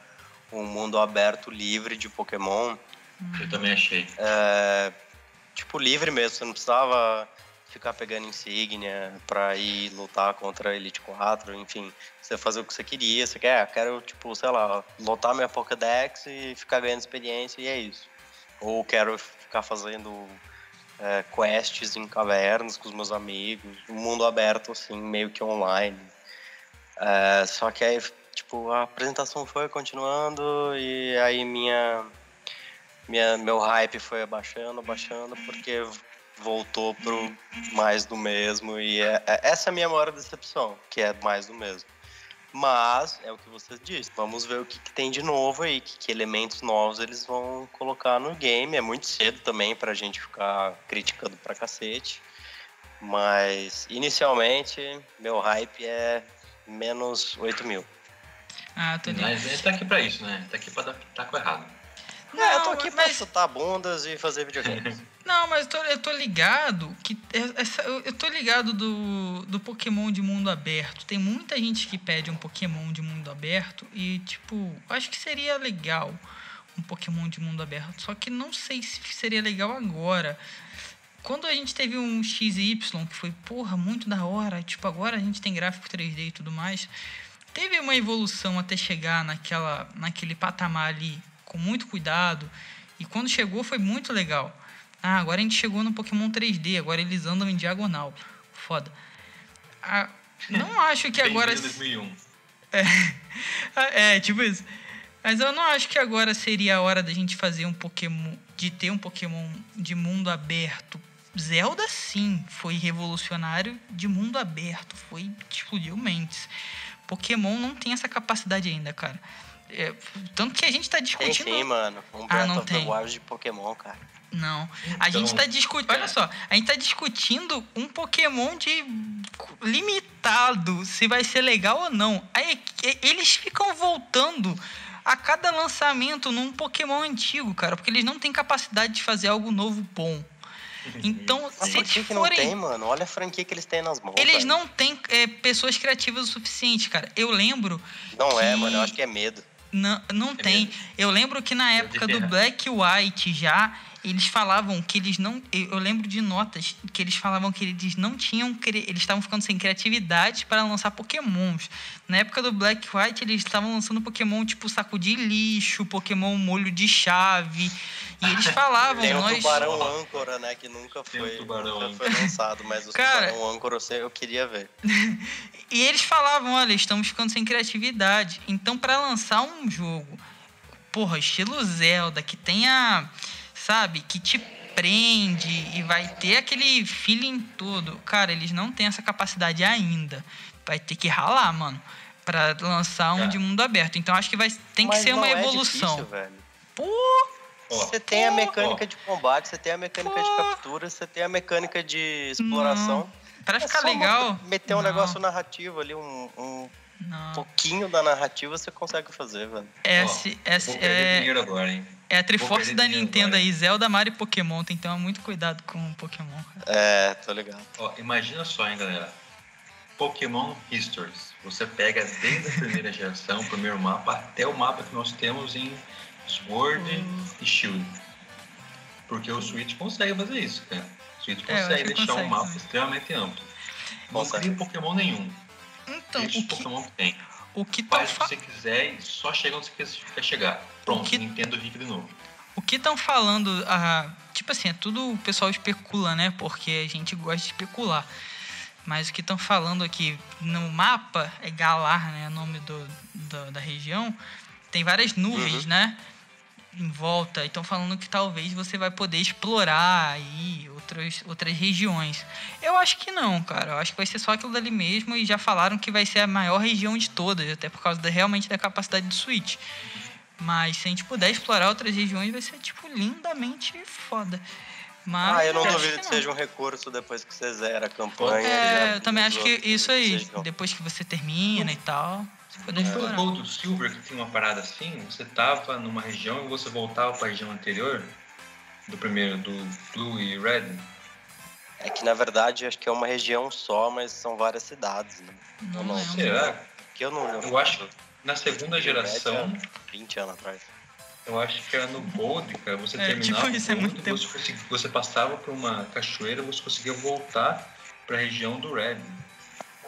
um mundo aberto, livre de Pokémon. Eu também achei. É, tipo, livre mesmo, você não precisava ficar pegando insígnia pra ir lutar contra a Elite 4, enfim. Você fazer o que você queria, você quer, ah, quero, tipo, sei lá, lotar minha Pokédex e ficar ganhando experiência e é isso. Ou quero ficar fazendo é, quests em cavernas com os meus amigos, um mundo aberto, assim, meio que online. É, só que aí, tipo, a apresentação foi continuando e aí minha, minha meu hype foi abaixando, abaixando, porque voltou pro mais do mesmo e é, é- essa é a minha maior decepção, que é mais do mesmo. Mas é o que você disse. Vamos ver o que, que tem de novo aí, que, que elementos novos eles vão colocar no game. É muito cedo também pra gente ficar criticando pra cacete. Mas inicialmente meu hype é menos 8 mil. Ah, tô ligado. Mas ele tá aqui pra isso, né? Tá aqui pra dar taco errado. É, eu tô aqui pra mas- chutar bundas e fazer videogames. Não, mas eu tô, eu tô ligado que essa, eu, eu tô ligado do, do Pokémon de mundo aberto. Tem muita gente que pede um Pokémon de mundo aberto e, tipo, acho que seria legal um Pokémon de mundo aberto. Só que não sei se seria legal agora. Quando a gente teve um XY, que foi, porra, muito da hora, tipo, agora a gente tem gráfico 3D e tudo mais, teve uma evolução até chegar naquela, naquele patamar ali, com muito cuidado, e quando chegou foi muito legal. Ah, agora a gente chegou no Pokémon 3D, agora eles andam em diagonal. Foda. Ah, não acho que agora. Bem-vindo 2001. É, tipo isso. Mas eu não acho que agora seria a hora da gente fazer um Pokémon. De ter um Pokémon de mundo aberto. Zelda, sim, foi revolucionário de mundo aberto. Foi. explodiu mentes. Pokémon não tem essa capacidade ainda, cara. É, tanto que a gente tá Tem discutindo. sim, mano. Um Ah, Breath não of the tem. Wild de Pokémon, cara. Não. A Então, gente tá discutindo. Olha é. só, a gente tá discutindo um Pokémon de limitado, se vai ser legal ou não. Aí eles ficam voltando a cada lançamento num Pokémon antigo, cara, porque eles não têm capacidade de fazer algo novo bom. Então, Mas se por eles que, que não forem. tem, mano? Olha a franquia que eles têm nas mãos. Eles velho. não têm é, pessoas criativas o suficiente, cara. Eu lembro Não é, que- mano. Eu acho que é medo. Não, não tem. mesmo. Eu lembro que na época do. Black White já, eles falavam que eles não. Eu lembro de notas que eles falavam que eles não tinham. Eles estavam ficando sem criatividade para lançar Pokémons. Na época do Black e White, eles estavam lançando Pokémon tipo saco de lixo, Pokémon molho de chave. E eles falavam, Tem o nós. tubarão âncora, né? Que nunca foi, tubarão nunca foi lançado, mas o Cara- tubarão âncora eu sei- eu queria ver. E eles falavam, olha, estamos ficando sem criatividade. Então, para lançar um jogo, porra, estilo Zelda, que tenha, sabe, que te prende e vai ter aquele feeling todo, cara, eles não têm essa capacidade ainda. Vai ter que ralar, mano, para lançar um Cara. de mundo aberto. Então, acho que vai tem que Mas ser não uma é evolução. difícil, velho. Pô, Você tem a mecânica de combate, você tem a mecânica de captura, você tem a mecânica de exploração. para É ficar só legal. Meter um não, negócio narrativo ali, um, um pouquinho da narrativa você consegue fazer, velho. Esse, esse vou perder é, dinheiro agora, hein? É a Triforce da Nintendo agora. aí, Zelda, Mario e Pokémon. Tem que tomar muito cuidado com o Pokémon, cara. É, tô ligado. Ó, imagina só, hein, galera. Pokémon Histories. Você pega desde a primeira geração, o primeiro mapa, até o mapa que nós temos em Sword Hum. e Shield. Porque o Switch consegue fazer isso, cara. O Switch É, consegue que deixar consegue um mapa extremamente amplo. Não cria Pokémon nenhum. Então, Deixa o que, Pokémon que tem. o que estão Faz o que você quiser e só chega onde você quer chegar. Pronto, que- Nintendo rico de novo. o que estão falando, ah, tipo assim, é tudo o pessoal especula, né? Porque a gente gosta de especular. Mas o que estão falando aqui no mapa é Galar, né? O nome do, do- da região. Tem várias nuvens, Uhum. né? Em volta. E estão falando que talvez você vai poder explorar aí outras, outras regiões. Eu acho que não, cara. Eu acho que vai ser só aquilo dali mesmo. E já falaram que vai ser a maior região de todas, até por causa da, realmente da capacidade do Switch. Mas se a gente puder explorar outras regiões, vai ser, tipo, lindamente foda. Mas Ah, eu não duvido que não. seja um recurso depois que você zera a campanha. É, eu também acho que isso aí, depois que você termina e tal, Não foi o explorar. Gold Silver que tinha uma parada assim? Você tava numa região e você voltava pra região anterior? Do primeiro, do Blue e Red? É que na verdade acho que é uma região só, mas são várias cidades, né? Não Eu não lembro. Será? Que eu não Eu acho que na segunda geração, 20 anos atrás. eu acho que era no Gold, cara, você É, terminava tipo, isso é o muito tempo. você, você passava por uma cachoeira, você conseguia voltar pra região do Red.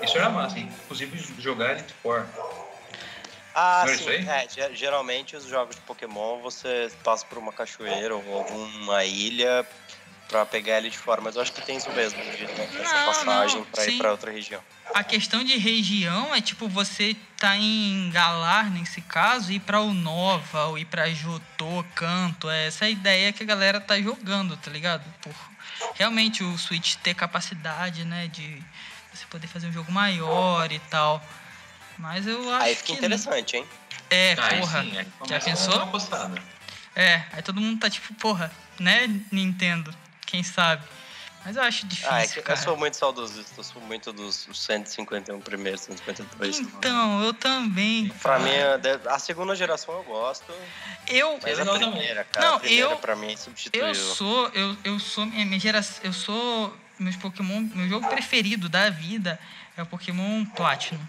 Isso era massa, inclusive jogar Elite Four. Ah, Não é sim. É, ge- geralmente os jogos de Pokémon você passa por uma cachoeira ou alguma ilha pra pegar ele de fora, mas eu acho que tem isso mesmo, de essa Não, passagem sim. ir pra outra região. A questão de região é tipo você tá em Galar, nesse caso, e ir pra Unova, ou ir pra Jotô, Canto. É essa a ideia que a galera tá jogando, tá ligado? Por realmente o Switch ter capacidade, né, de você poder fazer um jogo maior e tal. Mas eu acho Aí fica que interessante, hein? É, Aí porra. sim, aí Já pensou? É, aí todo mundo tá tipo, porra, né, Nintendo? Quem sabe? Mas eu acho difícil, Ah, é que eu cara. sou muito saudosista, eu sou muito dos 151 primeiros, 152. Então, eu também. Pra mim, a segunda geração eu gosto, Eu, mas legal a primeira, cara, Não, a primeira eu- pra mim é eu sou, eu, eu sou minha, minha geração, eu sou meus Pokémon, meu jogo preferido da vida é o Pokémon Platinum.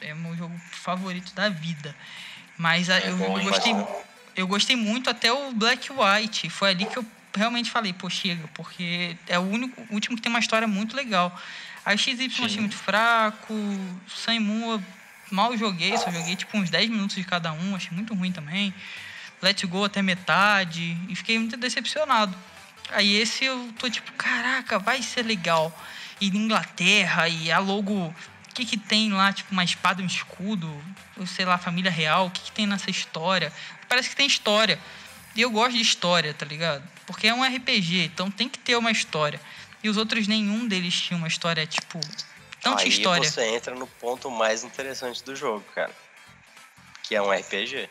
É o meu jogo favorito da vida. Mas a- É eu, bom, eu gostei, eu gostei muito até o Black White. Foi ali que eu realmente falei, pô, chega, porque é o único, o último que tem uma história muito legal. A XY eu achei Sim. muito fraco, eu mal joguei, só joguei tipo uns 10 minutos de cada um, achei muito ruim também. Let's Go até metade e fiquei muito decepcionado. Aí esse eu tô tipo, caraca, vai ser legal. E Inglaterra e a logo, o que que tem lá, tipo uma espada e um escudo, sei lá, família real, o que que tem nessa história? Parece que tem história. E eu gosto de história, tá ligado? Porque é um RPG, então tem que ter uma história. E os outros nenhum deles tinha uma história tipo tinha Aí história. você entra no ponto mais interessante do jogo, cara. Que é um RPG.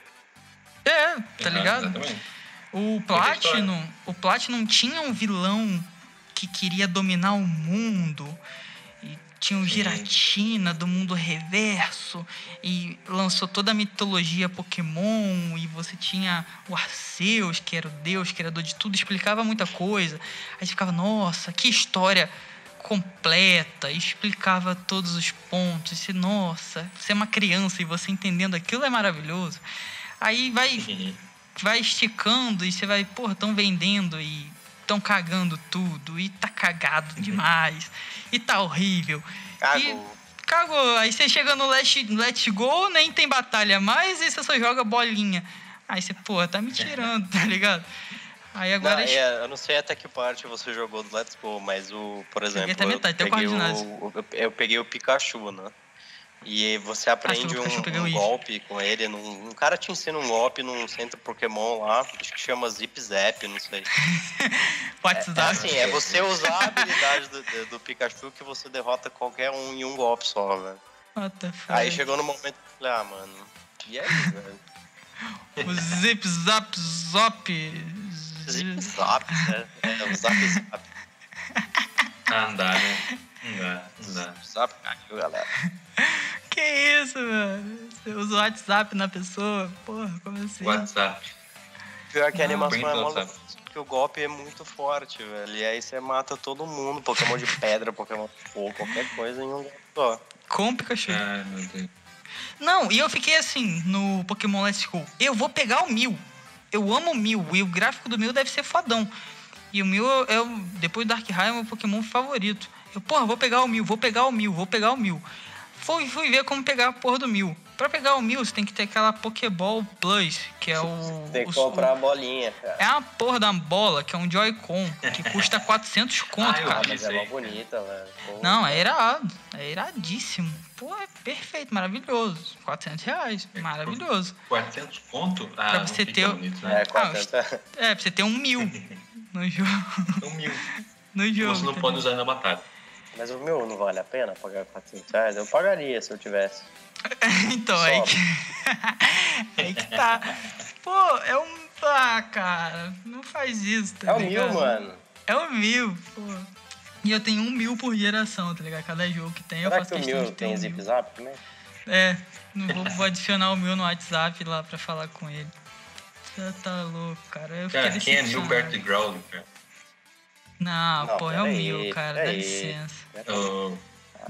É, tá ligado? Exatamente. O Platinum, o Platinum tinha um vilão que queria dominar o mundo tinha o. Giratina do mundo reverso e lançou toda a mitologia Pokémon e você tinha o Arceus, que era o deus criador de tudo, explicava muita coisa. Aí você ficava, nossa, que história completa, explicava todos os pontos. E nossa, você é uma criança e você entendendo aquilo é maravilhoso. Aí vai vai esticando e você vai, porra, tão vendendo e tão cagando tudo e tá cagado demais e tá horrível. Cagou. Cagou. Aí você chega no Let's, Let's Go, nem tem batalha mais e você só joga bolinha. Aí você, porra, tá me tirando, tá ligado? Aí agora. Não, é, eu não sei até que parte você jogou do Let's Go, mas o, por exemplo, até metade, eu, peguei o, eu, eu peguei o Pikachu, né? E você aprende o Pikachu um, um golpe com ele. Num, um cara te ensina um golpe num centro Pokémon lá, acho que chama Zip Zap, não sei. É WhatsApp. assim, é você usar a habilidade do, do, do Pikachu que você derrota qualquer um em um golpe só, velho. What the fuck? Aí chegou no momento que eu falei, ah, mano, e aí, velho? O zip, zap, zop. Zip Zap, né? É, o Zap Zap. Ah, não dá, né? Não dá, não dá. Zap caiu, galera. Que isso, mano? Você usa o WhatsApp na pessoa? Porra, como assim? WhatsApp. Pior que a animação é WhatsApp. que o golpe é muito forte, velho. E aí você mata todo mundo, Pokémon de pedra, Pokémon de fogo, qualquer coisa em um golpe só. Com o Pikachu. Ai, meu Deus. Não, e eu fiquei assim no Pokémon Let's Go. Eu vou pegar o Mil. Eu amo o Mil. E o gráfico do Mil deve ser fodão. E o Mil é o. Depois do Darkrai é o meu Pokémon favorito. Eu, porra, vou pegar o Mil, vou pegar o Mil, vou pegar o Mil. Fui, fui ver como pegar a porra do Mil. Pra pegar o Mil, você tem que ter aquela Pokéball Plus, que é o. Tem que o- comprar a bolinha, cara. É uma porra da bola, que é um Joy-Con, que custa 400 conto, Ah, cara. Ah, mas é aí. bonita, velho. Não, é irado. É iradíssimo. Pô, é perfeito, maravilhoso. 400 reais, maravilhoso. 400 conto? Ah, Pra você ter o- bonito, né? É, 400. É, pra você ter um mil no jogo. Um mil. No jogo. Você não entendeu? pode usar na batalha. Mas o meu não vale a pena pagar 400 reais? Eu pagaria se eu tivesse. então, aí que... aí que tá. Pô, é um. Ah, cara, não faz isso, tá É o ligado? mil, mano. É o mil, pô. E eu tenho um mil por geração, tá ligado? Cada jogo que tem, eu Será faço que o questão mil de ter tem um zip mil. zap também? É, não vou, vou adicionar o mil no WhatsApp lá pra falar com ele. Você tá louco, cara. Eu Cara, quem é mil decepcionado. perto de Growling, cara? Não, Não, pô, é o peraí, mil, cara. Dá peraí. licença. O,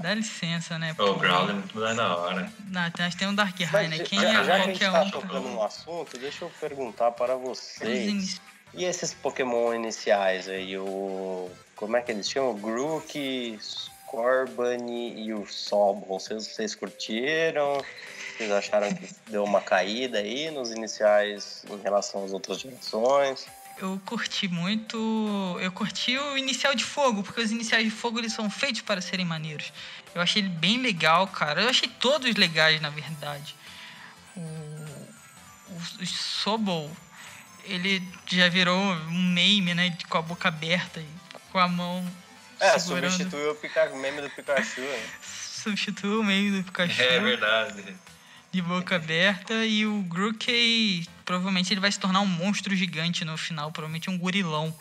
Dá licença, né? o Growling é muito mais da hora. Não, tem- nós temos um Dark High, né? Quem já, é já que a gente qualquer tá um. tocando no assunto, deixa eu perguntar para vocês. in- E esses Pokémon iniciais aí, o. Como é que eles chamam? O Grook, Scorbunny e o Sobol. Vocês, vocês curtiram? Vocês acharam que deu uma caída aí nos iniciais em relação às outras gerações? Eu curti muito. Eu curti o inicial de fogo, porque os iniciais de fogo eles são feitos para serem maneiros. Eu achei ele bem legal, cara. Eu achei todos legais, na verdade. O, o, o Sobol, ele já virou um meme, né? Com a boca aberta e com a mão. É, segurando- substituiu o, meme do Pikachu, né? Substituiu o meme do Pikachu. É verdade. De boca aberta e o Grookey provavelmente ele vai se tornar um monstro gigante no final, provavelmente um gorilão.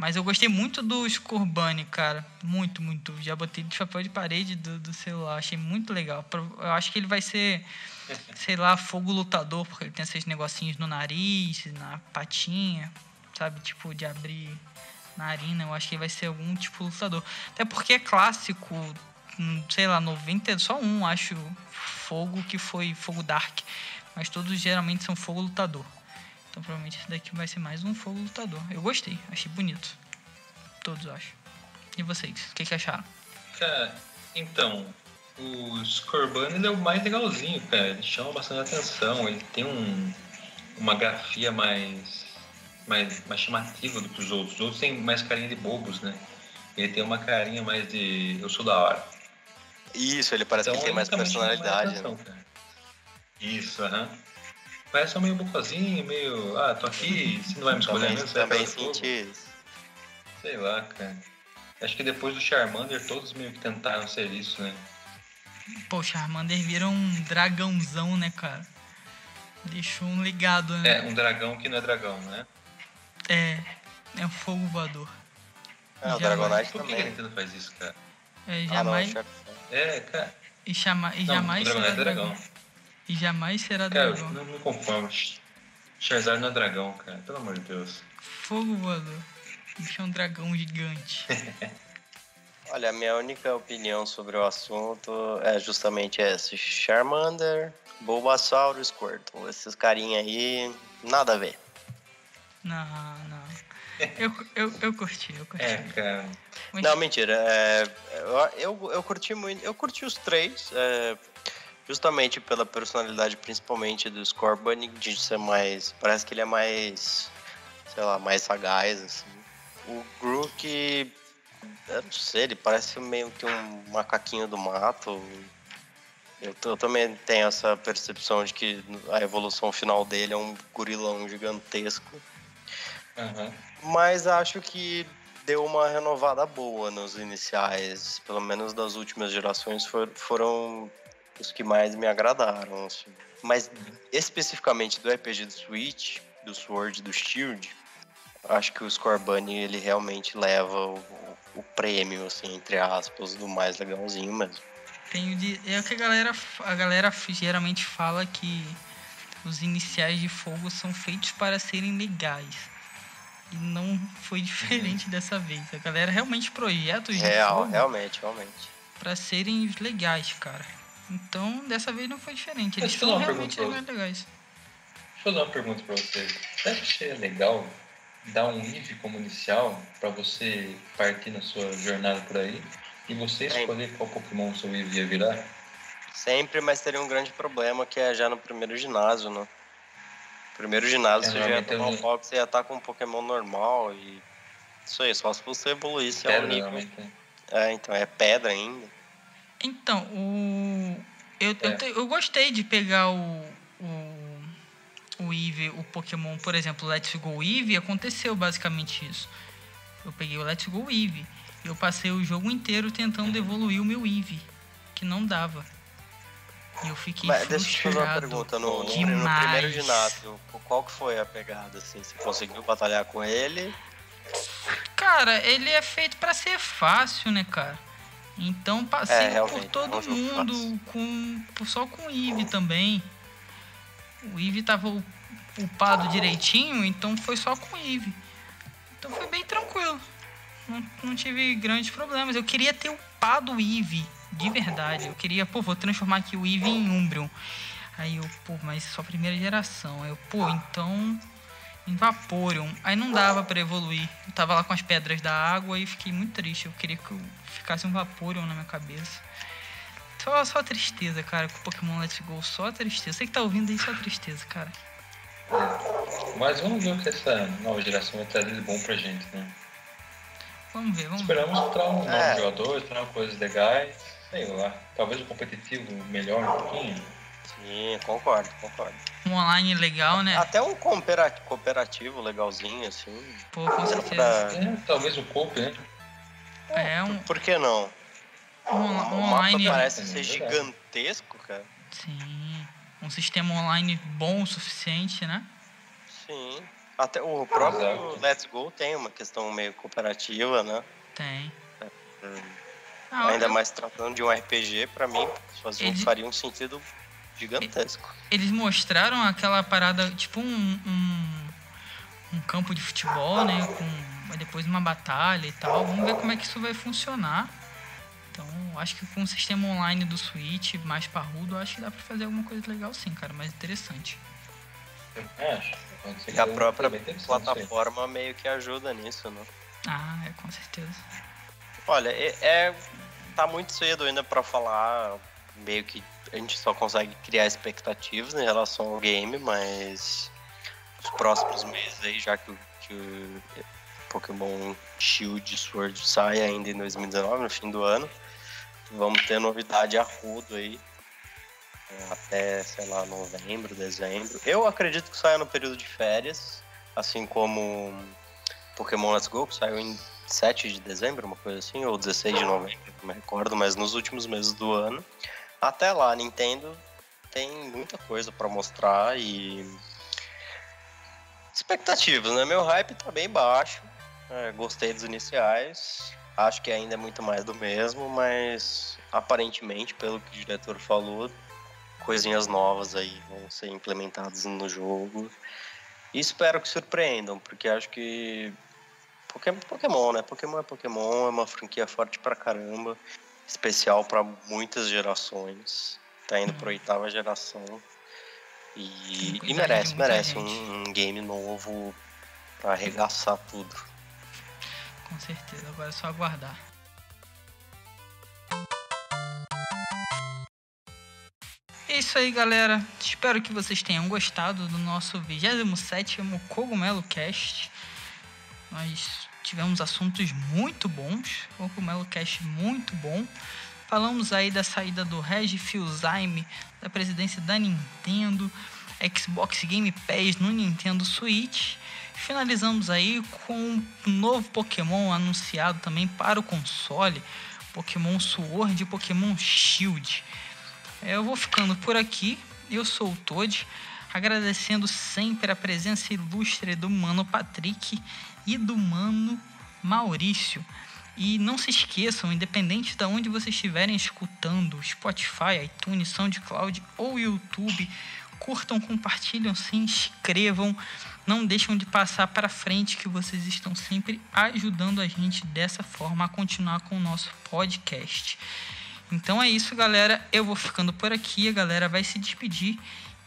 Mas eu gostei muito do Scorbunny, cara. Muito, muito. Já botei de chapéu de parede do, do celular. Achei muito legal. Eu acho que ele vai ser, sei lá, fogo lutador, porque ele tem esses negocinhos no nariz, na patinha, sabe? Tipo, de abrir narina. Eu acho que ele vai ser algum tipo lutador. Até porque é clássico, hum, sei lá, 90, só um, acho, fogo que foi fogo dark. Mas todos geralmente são fogo lutador. Então provavelmente esse daqui vai ser mais um fogo lutador. Eu gostei, achei bonito. Todos, acho. E vocês, o que, que acharam? Cara, então, o Scorban ele é o mais legalzinho, cara. Ele chama bastante atenção. Ele tem um, uma grafia mais, mais, mais chamativa do que os outros. Os outros têm mais carinha de bobos, né? Ele tem uma carinha mais de eu sou da hora. Isso, ele parece então, que tem mais personalidade. Né? Isso, aham. Parece meio bocozinho, meio. Ah, tô aqui, você não vai me escolher também, mesmo? Também senti isso. Sei lá, cara. Acho que depois do Charmander, todos meio que tentaram ser isso, né? Pô, o Charmander vira um dragãozão, né, cara? Deixou um ligado, né? É, um dragão que não é dragão, né? É, é um fogo voador. É, o Dragonite Por que também. a Nintendo faz isso, cara? É, jamais... Ah, não, é, cara... E, chama... e não, jamais... Dragonite é dragão. dragão. E jamais será cara, dragão. Cara, não me conformo. Charizard não é dragão, cara. Pelo amor de Deus. Fogo voador. Bicho é um dragão gigante. Olha, a minha única opinião sobre o assunto é justamente essa. Charmander, Bulbasaur e Squirtle. Esses carinha aí, nada a ver. Não, não. Eu, eu, eu curti, eu curti. É, cara. Não, mentira. É, eu, eu, eu curti muito. Eu curti os três. É, justamente pela personalidade, principalmente do Scorbunny, de ser mais. Parece que ele é mais. sei lá, mais sagaz, assim. O Grook. Eu não sei, ele parece meio que um macaquinho do mato. Eu, eu, também tenho essa percepção de que a evolução final dele é um gorilão gigantesco. Uhum. Mas acho que deu uma renovada boa nos iniciais, pelo menos das últimas gerações for, foram os que mais me agradaram. Assim. Mas especificamente do RPG do Switch, do Sword do Shield, acho que o Scorbunny ele realmente leva o, o, prêmio, assim, entre aspas, do mais legalzinho mesmo. Tenho de, é o que a galera, a galera geralmente fala que os iniciais de fogo são feitos para serem legais. E não foi diferente uhum. dessa vez. A galera realmente projeta os Real, realmente, realmente. Para serem legais, cara. Então, dessa vez não foi diferente. Eles são realmente legais. Deixa eu fazer uma pergunta pra você. Você acha que seria legal dar um IV como inicial para você partir na sua jornada por aí e você escolher qual Pokémon seu IV ia virar? Sempre, mas teria um grande problema que é já no primeiro ginásio, né? Primeiro ginásio é, você já ia tomar um foco, você ia estar com um Pokémon normal e. Isso aí, só se você evoluísse pedra, ao nível. É, então, é pedra ainda. Então, o. Eu, é. eu, te, eu gostei de pegar o, o, o Eevee, o Pokémon, por exemplo, Let's Go Eevee, aconteceu basicamente isso. Eu peguei o Let's Go Eevee e eu passei o jogo inteiro tentando evoluir o meu Eevee, que não dava. E eu fiquei Mas, Deixa eu te fazer uma pergunta. No, no, primeiro ginásio, qual que foi a pegada? Assim? Você conseguiu batalhar com ele? Cara, ele é feito para ser fácil, né, cara? Então passei é, por todo é mundo, com, só com o Ive também. O Ive tava upado direitinho, então foi só com o Ive. Então foi bem tranquilo. Não, tive grandes problemas. Eu queria ter upado o Ive, de verdade. Eu queria, pô, vou transformar aqui o Ive em Umbreon. Aí eu, pô, mas só primeira geração. Aí eu, pô, então em Vaporeon. Aí não dava para evoluir. Eu tava lá com as pedras da água e fiquei muito triste. Eu queria que eu ficasse um Vaporeon na minha cabeça. Só, só tristeza, cara, com o Pokémon Let's Go. Só tristeza. Você que tá ouvindo aí, só tristeza, cara. Mas vamos ver o que essa nova geração vai trazer de bom pra gente, né? Vamos ver, vamos Esperamos ver. entrar um é. novo jogador, entrar coisas legais. Sei lá. Talvez o competitivo melhor um pouquinho. Sim, concordo, concordo. Um online legal, né? Até um cooperativo legalzinho, assim. Pô, com certeza. Pra... É, talvez o coop, né? É, um... Por, que não? Um, um online... parece ser gigantesco, cara. Sim. Um sistema online bom o suficiente, né? Sim. Até o próprio Let's Go tem uma questão meio cooperativa, né? Tem. Hum. Ah, Ainda eu- mais tratando de um RPG, pra mim, fazia, Ele- faria um sentido gigantesco. Eles mostraram aquela parada, tipo um, um, um campo de futebol, né? Com depois uma batalha e tal. Vamos ver como é que isso vai funcionar. Então, acho que com o sistema online do Switch mais parrudo, acho que dá pra fazer alguma coisa legal sim, cara. Mais interessante. Eu acho. E a própria plataforma meio que ajuda nisso, né? Ah, é, com certeza. Olha, é, é- tá muito cedo ainda pra falar, meio que a gente só consegue criar expectativas em relação ao game, mas os próximos meses aí, já que, o- que o Pokémon Shield Sword sai ainda em 2019, no fim do ano, vamos ter novidade a rodo aí. Até, sei lá, novembro, dezembro. Eu acredito que saia no período de férias, assim como Pokémon Let's Go, que saiu em 7 de dezembro, uma coisa assim, ou 16 de novembro, não me recordo, mas nos últimos meses do ano. Até lá, a Nintendo tem muita coisa pra mostrar e. Expectativas, né? Meu hype tá bem baixo. É, gostei dos iniciais. Acho que ainda é muito mais do mesmo, mas aparentemente, pelo que o diretor falou, coisinhas novas aí vão ser implementadas no jogo. E espero que surpreendam, porque acho que Poké- Pokémon, né? Pokémon é Pokémon, é uma franquia forte pra caramba, especial pra muitas gerações. Tá indo pra oitava geração. E, e merece, muita merece um, um game novo pra arregaçar tudo. Com certeza. Agora é só aguardar. Isso aí, galera. Espero que vocês tenham gostado do nosso 27º Cogumelo Cast. Nós tivemos assuntos muito bons. Cogumelo Cast muito bom. Falamos aí da saída do Regi Filzheim da presidência da Nintendo, Xbox Game Pass no Nintendo Switch. Finalizamos aí com um novo Pokémon anunciado também para o console, Pokémon Sword e Pokémon Shield. É, Eu vou ficando por aqui. Eu sou o Toad, agradecendo sempre a presença ilustre do Mano Patrick e do Mano Maurício. E não se esqueçam, independente de onde vocês estiverem escutando, Spotify, iTunes, SoundCloud ou YouTube, curtam, compartilham, se inscrevam, não deixam de passar para frente que vocês estão sempre ajudando a gente dessa forma a continuar com o nosso podcast. Então é isso, galera. Eu vou ficando por aqui, a galera vai se despedir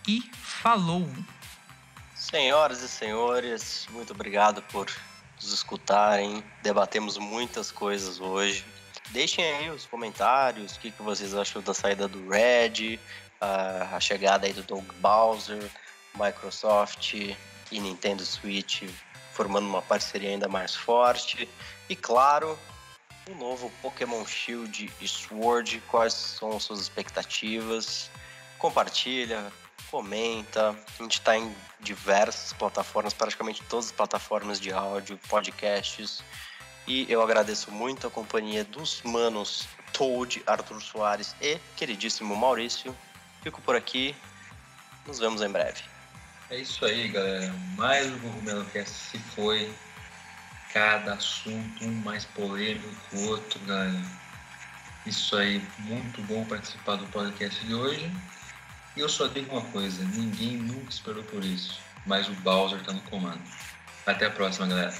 e falou. Senhoras e senhores, muito obrigado por nos escutarem. Debatemos muitas coisas hoje. Deixem aí os comentários, o que, que vocês acham da saída do Red, a, a chegada aí do Doug Bowser, Microsoft e Nintendo Switch formando uma parceria ainda mais forte. E claro, o novo Pokémon Shield e Sword, quais são suas expectativas? Compartilha, comenta. A gente está em diversas plataformas, praticamente todas as plataformas de áudio, podcasts. E eu agradeço muito a companhia dos manos Toad, Arthur Soares e queridíssimo Maurício. Fico por aqui. Nos vemos em breve. É isso aí, galera. Mais um Cast se foi. Cada assunto, um mais polêmico que o outro, galera. Isso aí, muito bom participar do podcast de hoje. E eu só digo uma coisa: ninguém nunca esperou por isso. Mas o Bowser tá no comando. Até a próxima, galera.